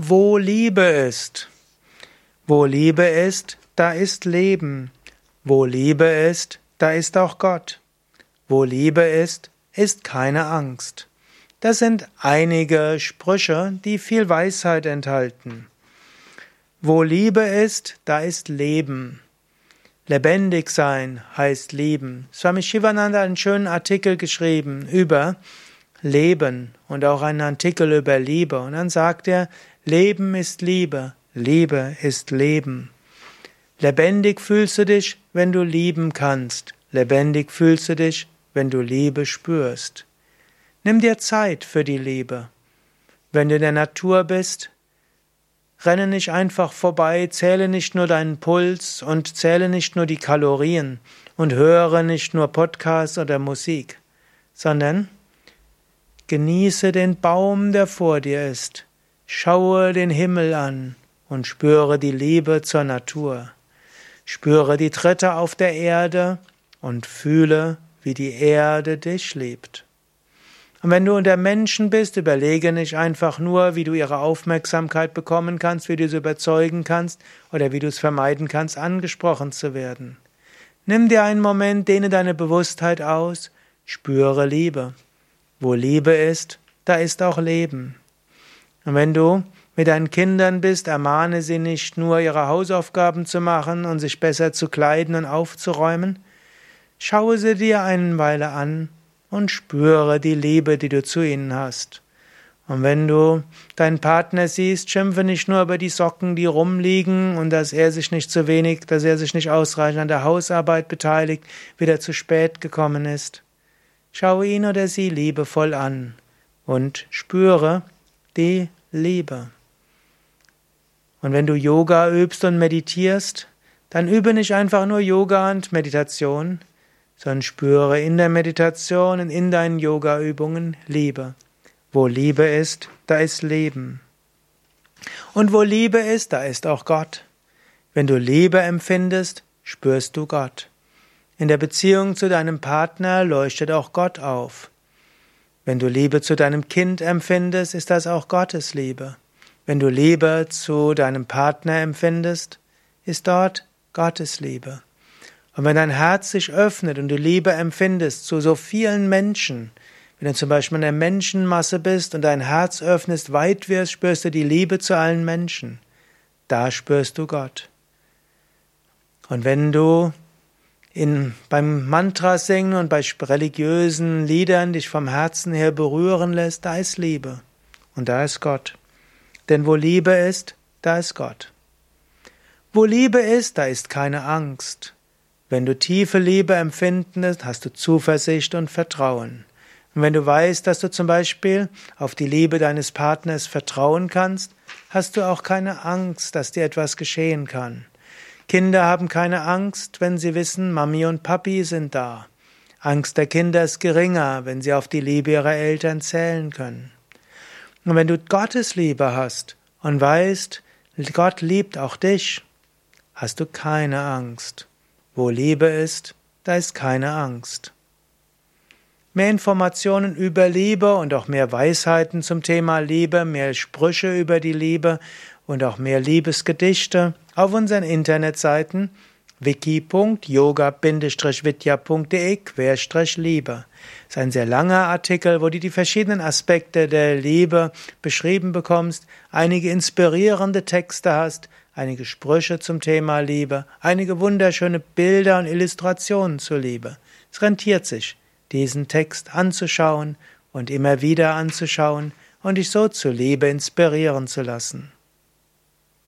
wo Liebe ist. Wo Liebe ist, da ist Leben. Wo Liebe ist, da ist auch Gott. Wo Liebe ist, ist keine Angst. Das sind einige Sprüche, die viel Weisheit enthalten. Wo Liebe ist, da ist Leben. Lebendig sein heißt Leben. Swami Shivananda hat einen schönen Artikel geschrieben über Leben und auch einen Artikel über Liebe. Und dann sagt er, Leben ist Liebe, Liebe ist Leben. Lebendig fühlst du dich, wenn du lieben kannst. Lebendig fühlst du dich, wenn du Liebe spürst. Nimm dir Zeit für die Liebe. Wenn du in der Natur bist, renne nicht einfach vorbei, zähle nicht nur deinen Puls und zähle nicht nur die Kalorien und höre nicht nur Podcasts oder Musik, sondern genieße den Baum, der vor dir ist. Schaue den Himmel an und spüre die Liebe zur Natur. Spüre die Tritte auf der Erde und fühle, wie die Erde dich liebt. Und wenn du unter Menschen bist, überlege nicht einfach nur, wie du ihre Aufmerksamkeit bekommen kannst, wie du sie überzeugen kannst oder wie du es vermeiden kannst, angesprochen zu werden. Nimm dir einen Moment, dehne deine Bewusstheit aus, spüre Liebe. Wo Liebe ist, da ist auch Leben. Und wenn du mit deinen Kindern bist, ermahne sie nicht nur, ihre Hausaufgaben zu machen und sich besser zu kleiden und aufzuräumen. Schaue sie dir eine Weile an und spüre die Liebe, die du zu ihnen hast. Und wenn du deinen Partner siehst, schimpfe nicht nur über die Socken, die rumliegen und dass er sich nicht zu wenig, dass er sich nicht ausreichend an der Hausarbeit beteiligt, wieder zu spät gekommen ist. Schaue ihn oder sie liebevoll an und spüre Liebe. Und wenn du Yoga übst und meditierst, dann übe nicht einfach nur Yoga und Meditation, sondern spüre in der Meditation und in deinen Yoga-Übungen Liebe. Wo Liebe ist, da ist Leben. Und wo Liebe ist, da ist auch Gott. Wenn du Liebe empfindest, spürst du Gott. In der Beziehung zu deinem Partner leuchtet auch Gott auf. Wenn du Liebe zu deinem Kind empfindest, ist das auch Gottes Liebe. Wenn du Liebe zu deinem Partner empfindest, ist dort Gottes Liebe. Und wenn dein Herz sich öffnet und du Liebe empfindest zu so vielen Menschen, wenn du zum Beispiel in der Menschenmasse bist und dein Herz öffnest, weit wirst, spürst du die Liebe zu allen Menschen. Da spürst du Gott. Und wenn du in, beim Mantra singen und bei religiösen Liedern dich vom Herzen her berühren lässt, da ist Liebe und da ist Gott. Denn wo Liebe ist, da ist Gott. Wo Liebe ist, da ist keine Angst. Wenn du tiefe Liebe empfindest, hast du Zuversicht und Vertrauen. Und wenn du weißt, dass du zum Beispiel auf die Liebe deines Partners vertrauen kannst, hast du auch keine Angst, dass dir etwas geschehen kann. Kinder haben keine Angst, wenn sie wissen, Mami und Papi sind da. Angst der Kinder ist geringer, wenn sie auf die Liebe ihrer Eltern zählen können. Und wenn du Gottes Liebe hast und weißt, Gott liebt auch dich, hast du keine Angst. Wo Liebe ist, da ist keine Angst. Mehr Informationen über Liebe und auch mehr Weisheiten zum Thema Liebe, mehr Sprüche über die Liebe und auch mehr Liebesgedichte auf unseren Internetseiten wiki.yoga-vidya.de-liebe. Das ist ein sehr langer Artikel, wo du die verschiedenen Aspekte der Liebe beschrieben bekommst, einige inspirierende Texte hast, einige Sprüche zum Thema Liebe, einige wunderschöne Bilder und Illustrationen zur Liebe. Es rentiert sich, diesen Text anzuschauen und immer wieder anzuschauen und dich so zur Liebe inspirieren zu lassen.